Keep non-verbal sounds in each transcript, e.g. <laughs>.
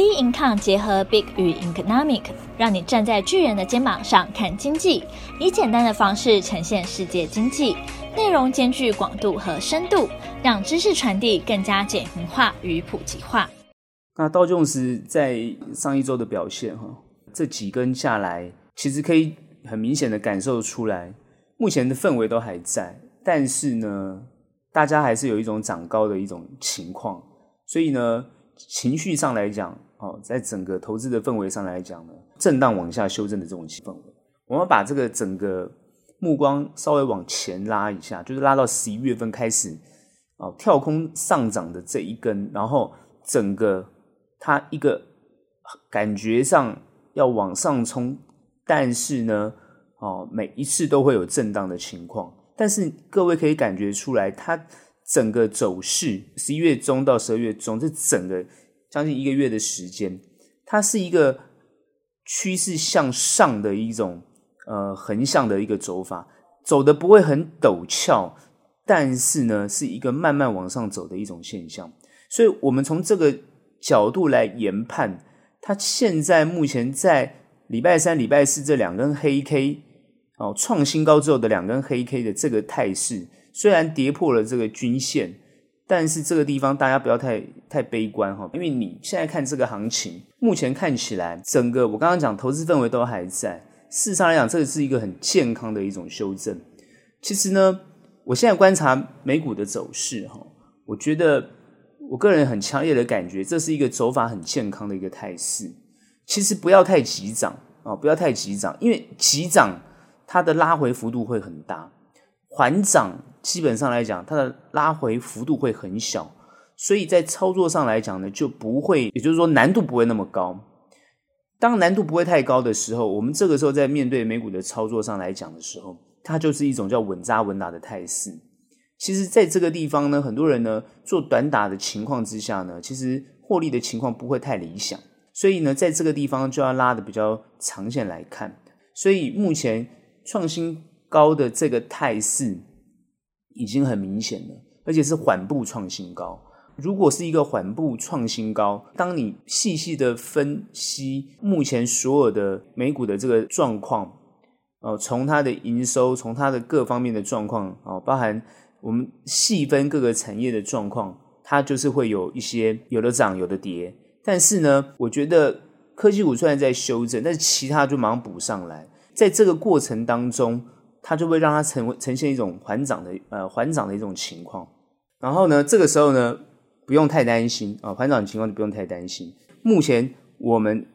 B Income 结合 Big 与 Economic，让你站在巨人的肩膀上看经济，以简单的方式呈现世界经济，内容兼具广度和深度，让知识传递更加简明化与普及化。那道琼斯在上一周的表现，哈，这几根下来，其实可以很明显的感受出来，目前的氛围都还在，但是呢，大家还是有一种涨高的一种情况，所以呢。情绪上来讲，哦，在整个投资的氛围上来讲呢，震荡往下修正的这种气氛，我们把这个整个目光稍微往前拉一下，就是拉到十一月份开始，哦，跳空上涨的这一根，然后整个它一个感觉上要往上冲，但是呢，哦，每一次都会有震荡的情况，但是各位可以感觉出来，它。整个走势，十一月中到十二月中，这整个将近一个月的时间，它是一个趋势向上的一种呃横向的一个走法，走的不会很陡峭，但是呢，是一个慢慢往上走的一种现象。所以，我们从这个角度来研判，它现在目前在礼拜三、礼拜四这两根黑 K 哦创新高之后的两根黑 K 的这个态势。虽然跌破了这个均线，但是这个地方大家不要太太悲观哈，因为你现在看这个行情，目前看起来整个我刚刚讲投资氛围都还在。事实上来讲，这个是一个很健康的一种修正。其实呢，我现在观察美股的走势哈，我觉得我个人很强烈的感觉，这是一个走法很健康的一个态势。其实不要太急涨啊，不要太急涨，因为急涨它的拉回幅度会很大。缓涨基本上来讲，它的拉回幅度会很小，所以在操作上来讲呢，就不会，也就是说难度不会那么高。当难度不会太高的时候，我们这个时候在面对美股的操作上来讲的时候，它就是一种叫稳扎稳打的态势。其实，在这个地方呢，很多人呢做短打的情况之下呢，其实获利的情况不会太理想。所以呢，在这个地方就要拉的比较长线来看。所以目前创新。高的这个态势已经很明显了，而且是缓步创新高。如果是一个缓步创新高，当你细细的分析目前所有的美股的这个状况，哦，从它的营收，从它的各方面的状况，哦，包含我们细分各个产业的状况，它就是会有一些有的涨，有的跌。但是呢，我觉得科技股虽然在修正，但是其他就马上补上来，在这个过程当中。它就会让它呈呈现一种缓涨的呃缓涨的一种情况，然后呢，这个时候呢，不用太担心啊，缓涨的情况就不用太担心。目前我们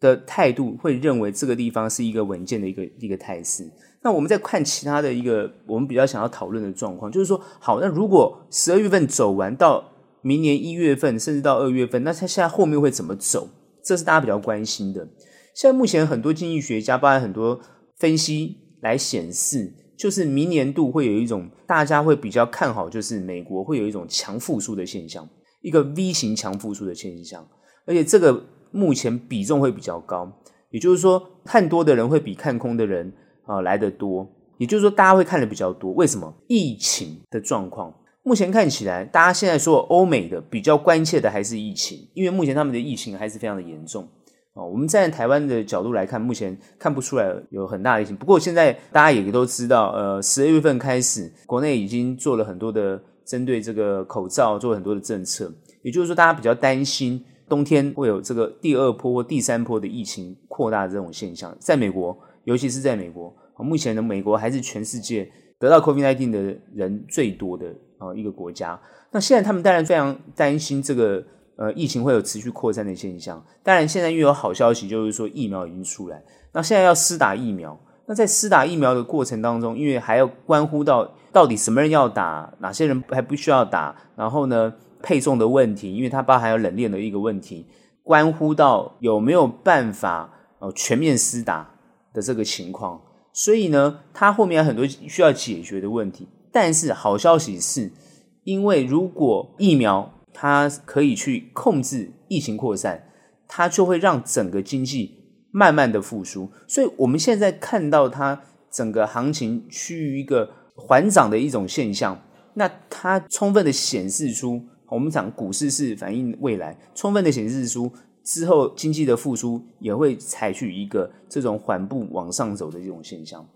的态度会认为这个地方是一个稳健的一个一个态势。那我们再看其他的一个我们比较想要讨论的状况，就是说，好，那如果十二月份走完到明年一月份，甚至到二月份，那它现在后面会怎么走？这是大家比较关心的。现在目前很多经济学家，包含很多分析。来显示，就是明年度会有一种大家会比较看好，就是美国会有一种强复苏的现象，一个 V 型强复苏的现象，而且这个目前比重会比较高，也就是说，看多的人会比看空的人啊来得多，也就是说，大家会看得比较多。为什么？疫情的状况，目前看起来，大家现在说欧美的比较关切的还是疫情，因为目前他们的疫情还是非常的严重。哦，我们站在台湾的角度来看，目前看不出来有很大的疫情。不过现在大家也都知道，呃，十二月份开始，国内已经做了很多的针对这个口罩做很多的政策。也就是说，大家比较担心冬天会有这个第二波或第三波的疫情扩大这种现象。在美国，尤其是在美国，目前的美国还是全世界得到 COVID-19 的人最多的啊一个国家。那现在他们当然非常担心这个。呃，疫情会有持续扩散的现象。当然，现在又有好消息，就是说疫苗已经出来。那现在要施打疫苗，那在施打疫苗的过程当中，因为还要关乎到到底什么人要打，哪些人还不需要打，然后呢，配送的问题，因为它包含有冷链的一个问题，关乎到有没有办法呃全面施打的这个情况。所以呢，它后面有很多需要解决的问题。但是好消息是，因为如果疫苗它可以去控制疫情扩散，它就会让整个经济慢慢的复苏。所以我们现在看到它整个行情趋于一个缓涨的一种现象，那它充分的显示出，我们讲股市是反映未来，充分的显示出之后经济的复苏也会采取一个这种缓步往上走的这种现象。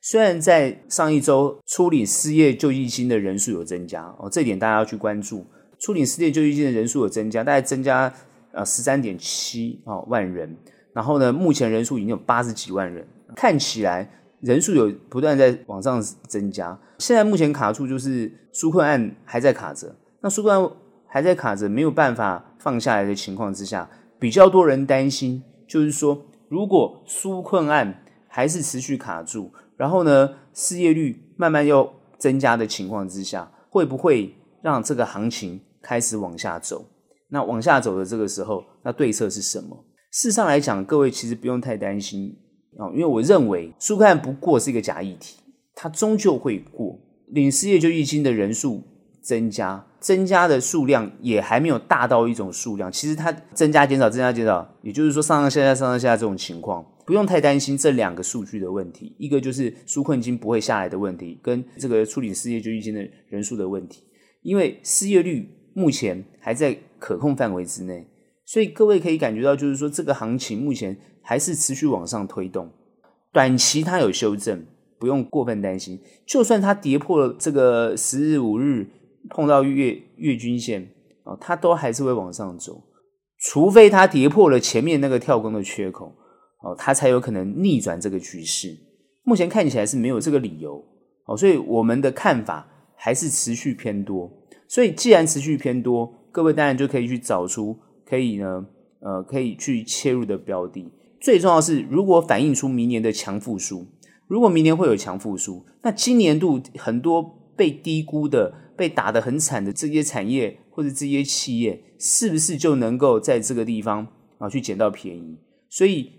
虽然在上一周处理失业救济金的人数有增加哦，这点大家要去关注。处理失业救济金的人数有增加，大概增加呃十三点七啊万人。然后呢，目前人数已经有八十几万人，看起来人数有不断在往上增加。现在目前卡住就是纾困案还在卡着，那纾困案还在卡着，没有办法放下来的情况之下，比较多人担心，就是说如果纾困案还是持续卡住，然后呢失业率慢慢又增加的情况之下，会不会让这个行情开始往下走？那往下走的这个时候，那对策是什么？事实上来讲，各位其实不用太担心啊，因为我认为纾困案不过是一个假议题，它终究会过。领失业救济金的人数增加，增加的数量也还没有大到一种数量。其实它增加减少，增加减少，也就是说上上下下上上下下这种情况，不用太担心这两个数据的问题。一个就是纾困金不会下来的问题，跟这个处理失业救济金的人数的问题，因为失业率目前还在可控范围之内。所以各位可以感觉到，就是说这个行情目前还是持续往上推动，短期它有修正，不用过分担心。就算它跌破了这个十日、五日，碰到月月均线啊，它都还是会往上走，除非它跌破了前面那个跳空的缺口哦，它才有可能逆转这个局势。目前看起来是没有这个理由哦，所以我们的看法还是持续偏多。所以既然持续偏多，各位当然就可以去找出。可以呢，呃，可以去切入的标的。最重要是，如果反映出明年的强复苏，如果明年会有强复苏，那今年度很多被低估的、被打得很惨的这些产业或者这些企业，是不是就能够在这个地方啊去捡到便宜？所以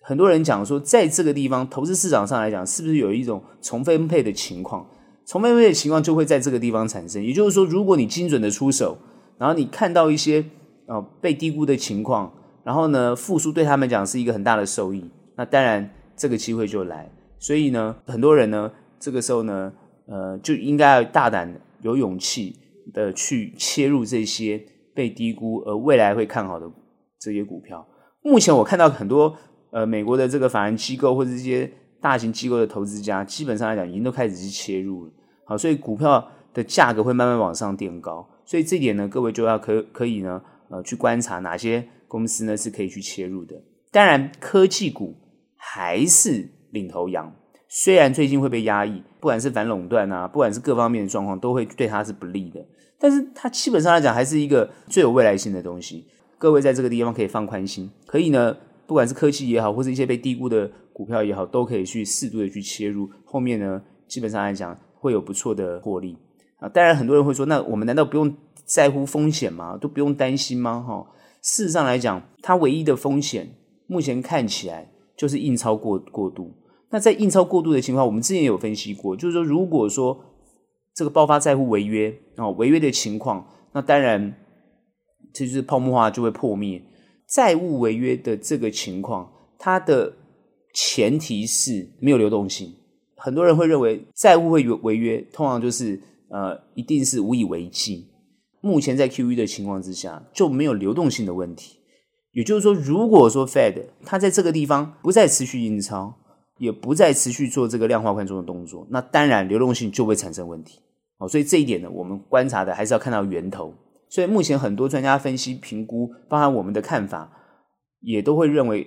很多人讲说，在这个地方投资市场上来讲，是不是有一种重分配的情况？重分配的情况就会在这个地方产生。也就是说，如果你精准的出手，然后你看到一些。呃，被低估的情况，然后呢，复苏对他们讲是一个很大的收益，那当然这个机会就来，所以呢，很多人呢，这个时候呢，呃，就应该要大胆、有勇气的去切入这些被低估而未来会看好的这些股票。目前我看到很多呃美国的这个法人机构或者这些大型机构的投资家，基本上来讲已经都开始去切入了，好，所以股票的价格会慢慢往上垫高，所以这点呢，各位就要可可以呢。呃，去观察哪些公司呢是可以去切入的。当然，科技股还是领头羊，虽然最近会被压抑，不管是反垄断啊，不管是各方面的状况，都会对它是不利的。但是它基本上来讲，还是一个最有未来性的东西。各位在这个地方可以放宽心，可以呢，不管是科技也好，或是一些被低估的股票也好，都可以去适度的去切入。后面呢，基本上来讲会有不错的获利啊。当然，很多人会说，那我们难道不用？在乎风险吗？都不用担心吗？哈，事实上来讲，它唯一的风险，目前看起来就是印钞过过度。那在印钞过度的情况，我们之前也有分析过，就是说，如果说这个爆发债务违约啊，违约的情况，那当然这就是泡沫化就会破灭。债务违约的这个情况，它的前提是没有流动性。很多人会认为债务会违约，通常就是呃，一定是无以为继。目前在 QE 的情况之下，就没有流动性的问题。也就是说，如果说 Fed 它在这个地方不再持续印钞，也不再持续做这个量化宽松的动作，那当然流动性就会产生问题。哦，所以这一点呢，我们观察的还是要看到源头。所以目前很多专家分析评估，包含我们的看法，也都会认为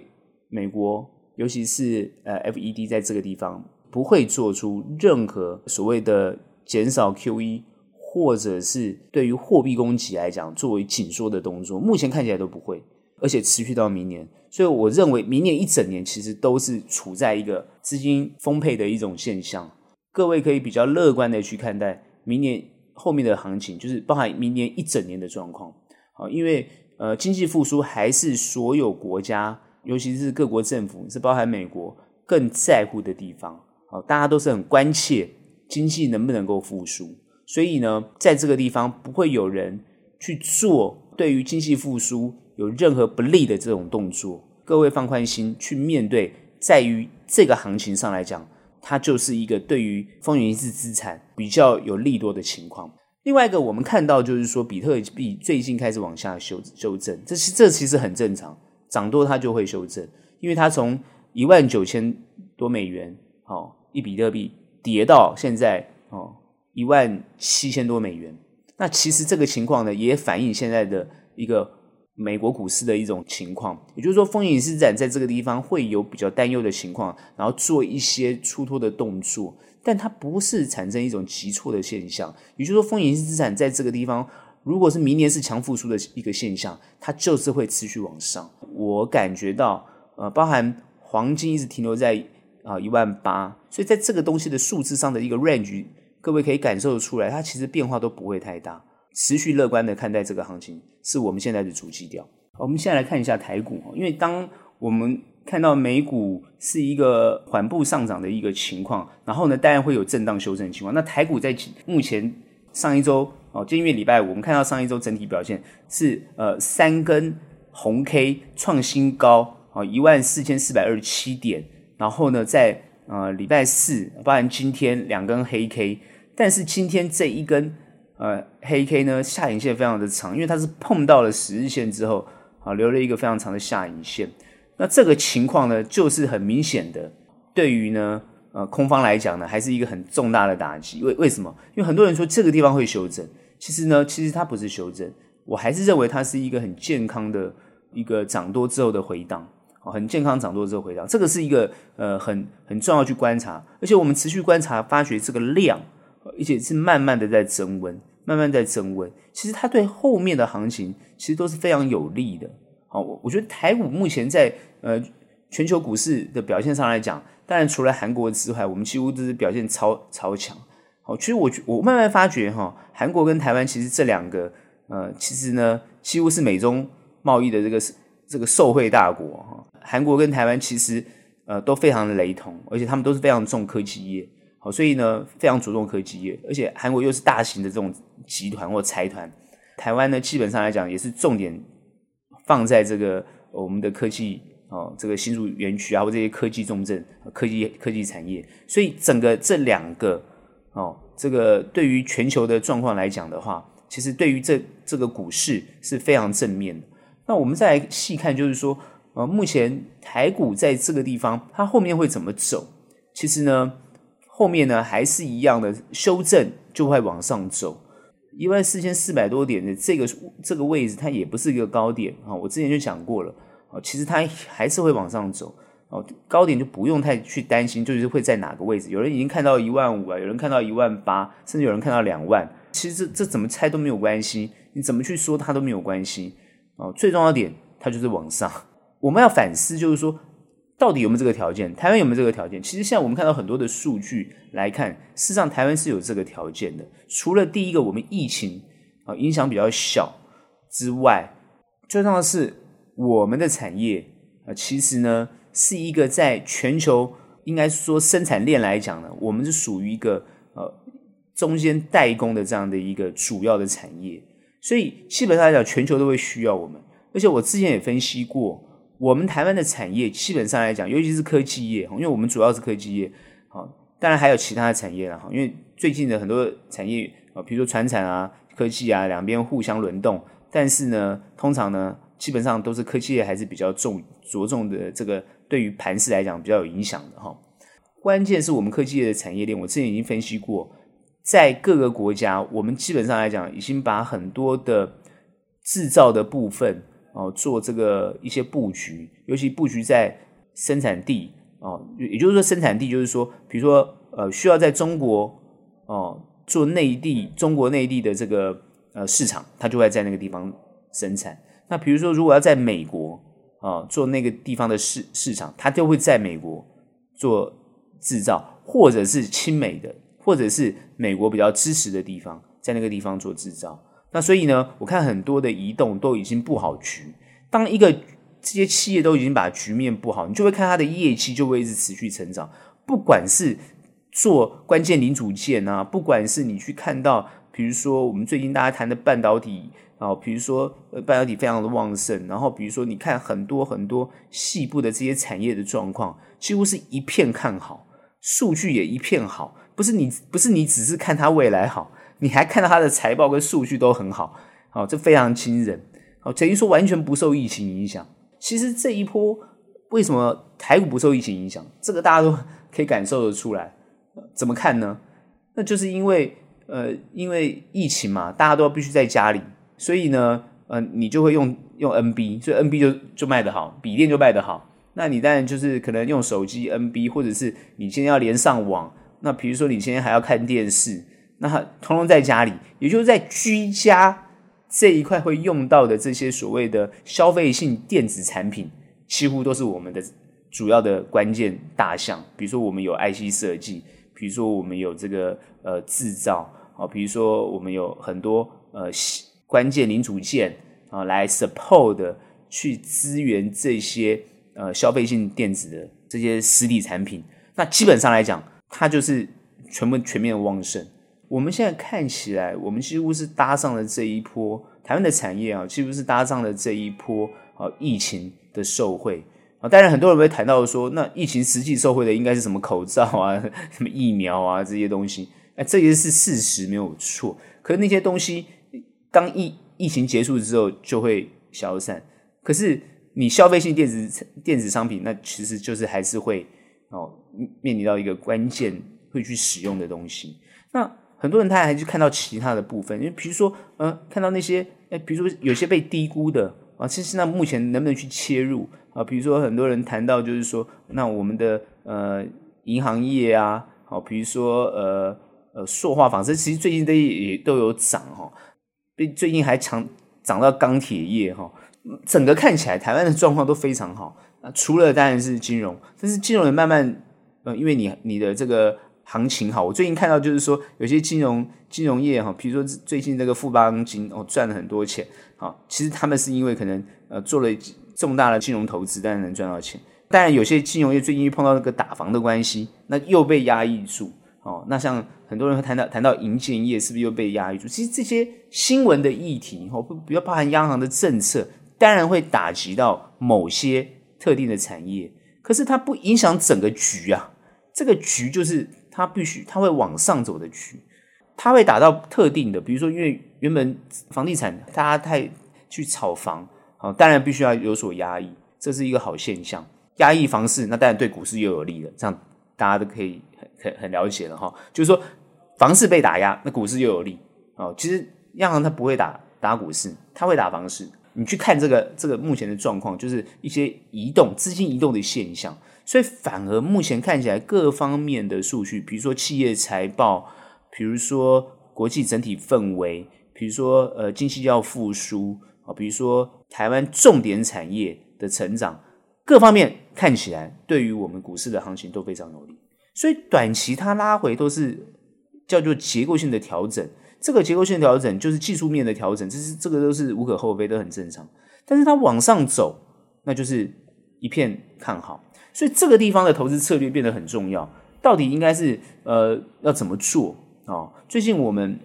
美国，尤其是呃 FED 在这个地方不会做出任何所谓的减少 QE。或者是对于货币供给来讲，作为紧缩的动作，目前看起来都不会，而且持续到明年。所以我认为明年一整年其实都是处在一个资金丰沛的一种现象。各位可以比较乐观的去看待明年后面的行情，就是包含明年一整年的状况。好，因为呃，经济复苏还是所有国家，尤其是各国政府，是包含美国更在乎的地方。好，大家都是很关切经济能不能够复苏。所以呢，在这个地方不会有人去做对于经济复苏有任何不利的这种动作。各位放宽心去面对，在于这个行情上来讲，它就是一个对于风险性资产比较有利多的情况。另外一个我们看到就是说，比特币最近开始往下修修正，这其这其实很正常，涨多它就会修正，因为它从一万九千多美元哦一比特币跌到现在哦一万七千多美元，那其实这个情况呢也反映现在的一个美国股市的一种情况，也就是说，风险资产在这个地方会有比较担忧的情况，然后做一些出脱的动作。但它不是产生一种急挫的现象，也就是说，风险资产在这个地方，如果是明年是强复苏的一个现象，它就是会持续往上。我感觉到，呃，包含黄金一直停留在啊一万八，所以在这个东西的数字上的一个 range，各位可以感受出来，它其实变化都不会太大。持续乐观的看待这个行情，是我们现在的主基调。我们现在来看一下台股，因为当我们看到美股是一个缓步上涨的一个情况，然后呢，当然会有震荡修正的情况。那台股在目前上一周哦，就因为礼拜五，我们看到上一周整体表现是呃三根红 K 创新高啊，一万四千四百二十七点。然后呢，在呃礼拜四，包含今天两根黑 K，但是今天这一根呃黑 K 呢，下影线非常的长，因为它是碰到了十日线之后啊，留了一个非常长的下影线。那这个情况呢，就是很明显的，对于呢，呃，空方来讲呢，还是一个很重大的打击。为为什么？因为很多人说这个地方会修正，其实呢，其实它不是修正，我还是认为它是一个很健康的一个涨多之后的回档，很健康涨多之后回档，这个是一个呃很很重要去观察，而且我们持续观察，发觉这个量，而且是慢慢的在增温，慢慢在增温，其实它对后面的行情其实都是非常有利的。好，我我觉得台股目前在呃全球股市的表现上来讲，当然除了韩国之外，我们几乎都是表现超超强。哦，其实我我慢慢发觉哈，韩国跟台湾其实这两个呃，其实呢几乎是美中贸易的这个这个受惠大国哈。韩国跟台湾其实呃都非常的雷同，而且他们都是非常重科技业。好，所以呢非常注重科技业，而且韩国又是大型的这种集团或财团，台湾呢基本上来讲也是重点。放在这个我们的科技哦，这个新竹园区啊，或这些科技重镇、科技科技产业，所以整个这两个哦，这个对于全球的状况来讲的话，其实对于这这个股市是非常正面的。那我们再来细看，就是说，呃，目前台股在这个地方，它后面会怎么走？其实呢，后面呢还是一样的修正，就会往上走。一万四千四百多点的这个这个位置，它也不是一个高点啊。我之前就讲过了啊，其实它还是会往上走哦。高点就不用太去担心，就是会在哪个位置。有人已经看到一万五啊，有人看到一万八，甚至有人看到两万。其实这这怎么猜都没有关系，你怎么去说它都没有关系哦。最重要的点，它就是往上。我们要反思，就是说。到底有没有这个条件？台湾有没有这个条件？其实现在我们看到很多的数据来看，事实上台湾是有这个条件的。除了第一个，我们疫情啊影响比较小之外，最重要的是我们的产业啊，其实呢是一个在全球应该说生产链来讲呢，我们是属于一个呃中间代工的这样的一个主要的产业，所以基本上来讲，全球都会需要我们。而且我之前也分析过。我们台湾的产业基本上来讲，尤其是科技业，因为我们主要是科技业，好，当然还有其他的产业了哈。因为最近的很多产业啊，比如说船产啊、科技啊，两边互相轮动。但是呢，通常呢，基本上都是科技业还是比较重着重的，这个对于盘势来讲比较有影响的哈。关键是我们科技业的产业链，我之前已经分析过，在各个国家，我们基本上来讲已经把很多的制造的部分。哦，做这个一些布局，尤其布局在生产地哦，也就是说生产地就是说，比如说呃，需要在中国哦做内地中国内地的这个呃市场，它就会在那个地方生产。那比如说，如果要在美国啊做那个地方的市市场，它就会在美国做制造，或者是亲美的，或者是美国比较支持的地方，在那个地方做制造。那所以呢，我看很多的移动都已经布好局。当一个这些企业都已经把局面布好，你就会看它的业绩就会一直持续成长。不管是做关键零组件啊，不管是你去看到，比如说我们最近大家谈的半导体啊，比如说呃半导体非常的旺盛，然后比如说你看很多很多细部的这些产业的状况，几乎是一片看好，数据也一片好。不是你不是你只是看它未来好。你还看到它的财报跟数据都很好，好，这非常惊人，好，等于说完全不受疫情影响。其实这一波为什么台股不受疫情影响？这个大家都可以感受得出来。怎么看呢？那就是因为呃，因为疫情嘛，大家都必须在家里，所以呢，呃，你就会用用 NB，所以 NB 就就卖得好，笔电就卖得好。那你当然就是可能用手机 NB，或者是你今天要连上网。那比如说你今天还要看电视，那通通在家里，也就是在居家这一块会用到的这些所谓的消费性电子产品，几乎都是我们的主要的关键大项。比如说我们有 IC 设计，比如说我们有这个呃制造啊，比如说我们有很多呃关键零组件啊来 support 的去支援这些呃消费性电子的这些实体产品。那基本上来讲，它就是全部全面旺盛。我们现在看起来，我们几乎是搭上了这一波台湾的产业啊，几乎是搭上了这一波啊疫情的受惠啊。当然，很多人会谈到说，那疫情实际受惠的应该是什么口罩啊、<laughs> 什么疫苗啊这些东西。哎，这些是事实，没有错。可是那些东西，当疫疫情结束之后就会消散。可是你消费性电子电子商品，那其实就是还是会。哦，面临到一个关键会去使用的东西，那很多人他还是看到其他的部分，因为比如说，呃，看到那些，哎，比如说有些被低估的啊，其实那目前能不能去切入啊？比如说很多人谈到就是说，那我们的呃银行业啊，好，比如说呃呃塑化纺织，其实最近都也都有涨哈，最近还涨涨到钢铁业哈，整个看起来台湾的状况都非常好。啊，除了当然是金融，但是金融也慢慢，呃，因为你你的这个行情好，我最近看到就是说有些金融金融业哈，比如说最近这个富邦金哦赚了很多钱，好，其实他们是因为可能呃做了重大的金融投资，但是能赚到钱。当然有些金融业最近碰到那个打房的关系，那又被压抑住哦。那像很多人会谈到谈到银建业是不是又被压抑住？其实这些新闻的议题哦，比较包含央行的政策，当然会打击到某些。特定的产业，可是它不影响整个局啊。这个局就是它必须，它会往上走的局，它会打到特定的。比如说，因为原本房地产大家太去炒房，啊，当然必须要有所压抑，这是一个好现象。压抑房市，那当然对股市又有利了。这样大家都可以很很很了解了哈。就是说，房市被打压，那股市又有利。哦，其实央行它不会打打股市，它会打房市。你去看这个这个目前的状况，就是一些移动资金移动的现象，所以反而目前看起来各方面的数据，比如说企业财报，比如说国际整体氛围，比如说呃经济要复苏啊，比如说台湾重点产业的成长，各方面看起来对于我们股市的行情都非常有利，所以短期它拉回都是叫做结构性的调整。这个结构性调整就是技术面的调整，这是这个都是无可厚非，都很正常。但是它往上走，那就是一片看好。所以这个地方的投资策略变得很重要。到底应该是呃要怎么做啊、哦？最近我们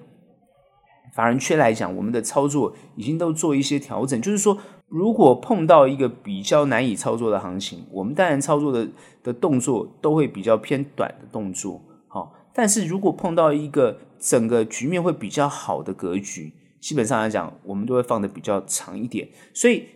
法人圈来讲，我们的操作已经都做一些调整。就是说，如果碰到一个比较难以操作的行情，我们当然操作的的动作都会比较偏短的动作。好、但是如果碰到一个整个局面会比较好的格局，基本上来讲，我们都会放得比较长一点。所以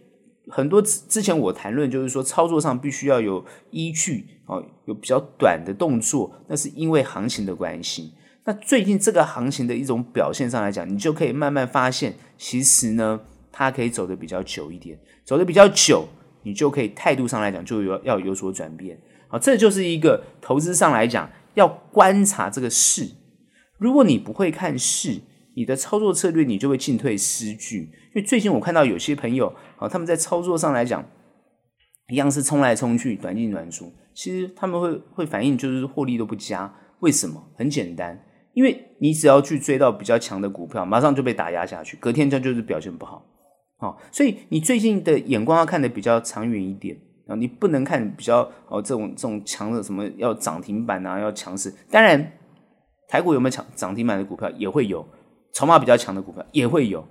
很多之前我谈论就是说，操作上必须要有依据啊，有比较短的动作，那是因为行情的关系。那最近这个行情的一种表现上来讲，你就可以慢慢发现，其实呢，它可以走得比较久一点，走得比较久，你就可以态度上来讲就有要有所转变。好，这就是一个投资上来讲要观察这个势。如果你不会看势，你的操作策略你就会进退失据。因为最近我看到有些朋友啊，他们在操作上来讲，一样是冲来冲去，短进短出，其实他们会会反应就是获利都不佳。为什么？很简单，因为你只要去追到比较强的股票，马上就被打压下去，隔天就就是表现不好。好，所以你最近的眼光要看得比较长远一点啊，你不能看比较哦这种这种强的什么要涨停板啊，要强势，当然。台股有没有强涨停板的股票也会有，筹码比较强的股票也会有，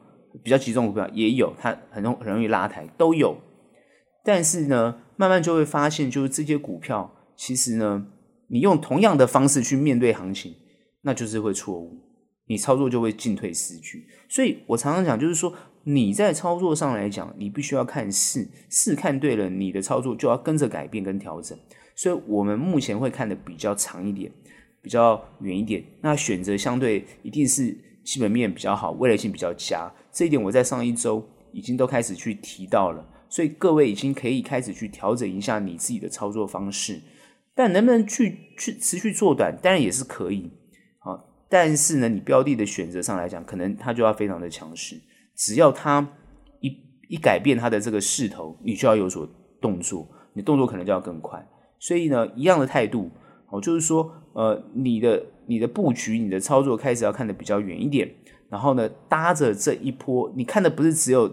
比较集中股票也有，它很容很容易拉抬都有。但是呢，慢慢就会发现，就是这些股票其实呢，你用同样的方式去面对行情，那就是会错误。你操作就会进退失据。所以我常常讲，就是说你在操作上来讲，你必须要看势，势看对了，你的操作就要跟着改变跟调整。所以我们目前会看得比较长一点，比较远一点。那选择相对一定是基本面比较好，未来性比较佳。这一点我在上一周已经都开始去提到了。所以各位已经可以开始去调整一下你自己的操作方式。但能不能去去持续做短，当然也是可以。但是呢，你标的的选择上来讲，可能它就要非常的强势。只要他一一改变他的这个势头，你就要有所动作，你动作可能就要更快。所以呢，一样的态度，哦，就是说，呃，你的你的布局，你的操作开始要看得比较远一点。然后呢，搭着这一波，你看的不是只有，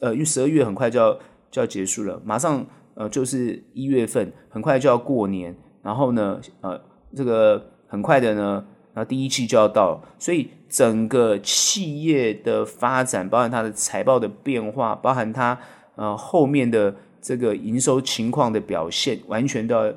呃，因为十二月很快就要就要结束了，马上呃就是一月份，很快就要过年。然后呢，呃，这个很快的呢。那第一季就要到，所以整个企业的发展，包含它的财报的变化，包含它呃后面的这个营收情况的表现，完全都要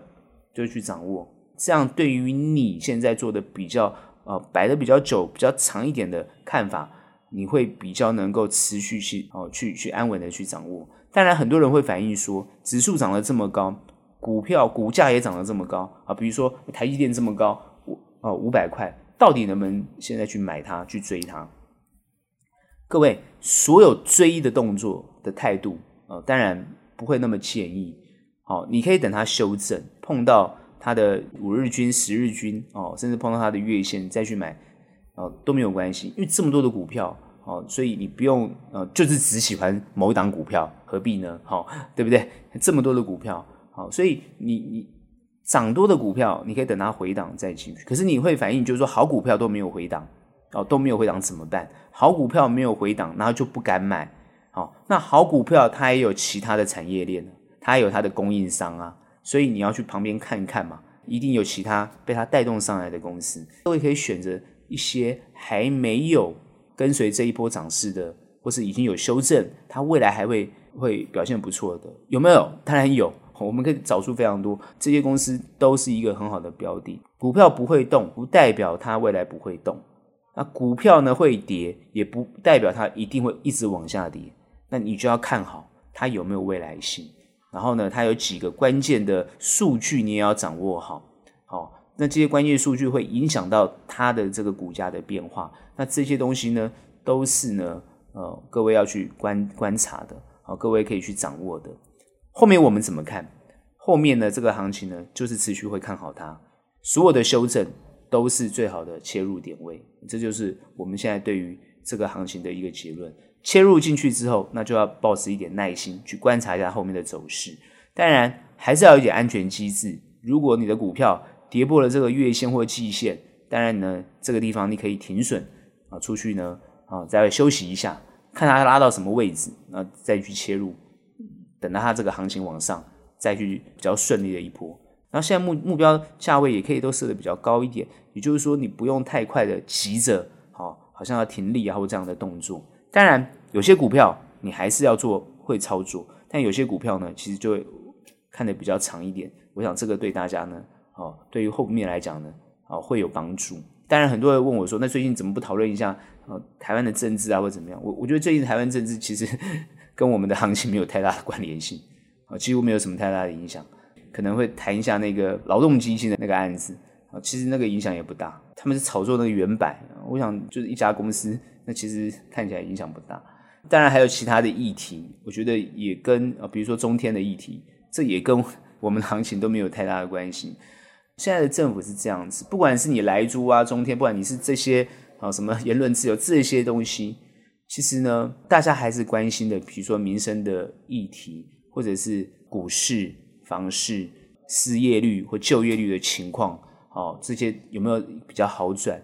就去掌握。这样对于你现在做的比较呃摆的比较久、比较长一点的看法，你会比较能够持续去哦去去安稳的去掌握。当然，很多人会反映说，指数涨得这么高，股票股价也涨得这么高啊，比如说台积电这么高。哦，五百块到底能不能现在去买它，去追它？各位，所有追的动作的态度，呃，当然不会那么建议。哦，你可以等它修正，碰到它的五日均、十日均，哦，甚至碰到它的月线再去买，哦，都没有关系。因为这么多的股票，哦，所以你不用，呃，就是只喜欢某一档股票，何必呢？好，对不对？这么多的股票，好，所以你你。涨多的股票，你可以等它回档再进去。可是你会反映，就是说好股票都没有回档，哦，都没有回档怎么办？好股票没有回档，然后就不敢买。好、哦，那好股票它也有其他的产业链，它也有它的供应商啊，所以你要去旁边看一看嘛，一定有其他被它带动上来的公司。各位可以选择一些还没有跟随这一波涨势的，或是已经有修正，它未来还会会表现不错的，有没有？当然有。我们可以找出非常多这些公司都是一个很好的标的。股票不会动，不代表它未来不会动。那股票呢会跌，也不代表它一定会一直往下跌。那你就要看好它有没有未来性。然后呢，它有几个关键的数据你也要掌握好。好，那这些关键数据会影响到它的这个股价的变化。那这些东西呢，都是呢，呃，各位要去观观察的。好，各位可以去掌握的。后面我们怎么看？后面呢，这个行情呢，就是持续会看好它。所有的修正都是最好的切入点位，这就是我们现在对于这个行情的一个结论。切入进去之后，那就要保持一点耐心，去观察一下后面的走势。当然，还是要有一点安全机制。如果你的股票跌破了这个月线或季线，当然呢，这个地方你可以停损啊，出去呢啊，再休息一下，看它拉到什么位置，那再去切入。等到它这个行情往上，再去比较顺利的一波。然后现在目目标价位也可以都设的比较高一点，也就是说你不用太快的急着，好，好像要停利啊或这样的动作。当然，有些股票你还是要做会操作，但有些股票呢，其实就会看得比较长一点。我想这个对大家呢，哦，对于后面来讲呢，哦，会有帮助。当然，很多人问我说，那最近怎么不讨论一下，呃，台湾的政治啊或怎么样？我我觉得最近台湾政治其实。跟我们的行情没有太大的关联性 <laughs> 啊，几乎没有什么太大的影响。可能会谈一下那个劳动基金的那个案子啊，其实那个影响也不大。他们是炒作那个原版，我想就是一家公司，那其实看起来影响不大。当然还有其他的议题，我觉得也跟啊，比如说中天的议题，这也跟我们的行情都没有太大的关系。现在的政府是这样子，不管是你莱猪啊、中天，不管你是这些啊什么言论自由这些东西。其实呢，大家还是关心的，比如说民生的议题，或者是股市、房市、失业率或就业率的情况，哦，这些有没有比较好转？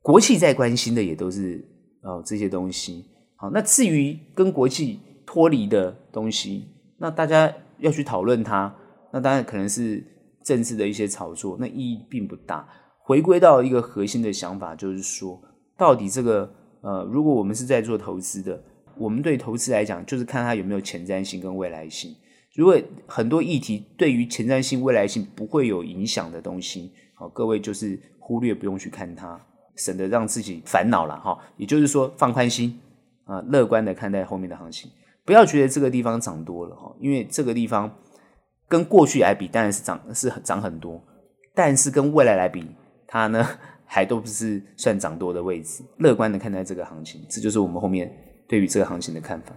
国际在关心的也都是哦这些东西。好，那至于跟国际脱离的东西，那大家要去讨论它，那当然可能是政治的一些炒作，那意义并不大。回归到一个核心的想法，就是说，到底这个。呃，如果我们是在做投资的，我们对投资来讲，就是看它有没有前瞻性跟未来性。如果很多议题对于前瞻性、未来性不会有影响的东西，好，各位就是忽略，不用去看它。省得让自己烦恼了哈。也就是说，放宽心啊，乐观的看待后面的行情，不要觉得这个地方涨多了哈，因为这个地方跟过去来比当然是涨是涨很多，但是跟未来来比，它呢还都不是算涨多的位置。乐观的看待这个行情，这就是我们后面对于这个行情的看法。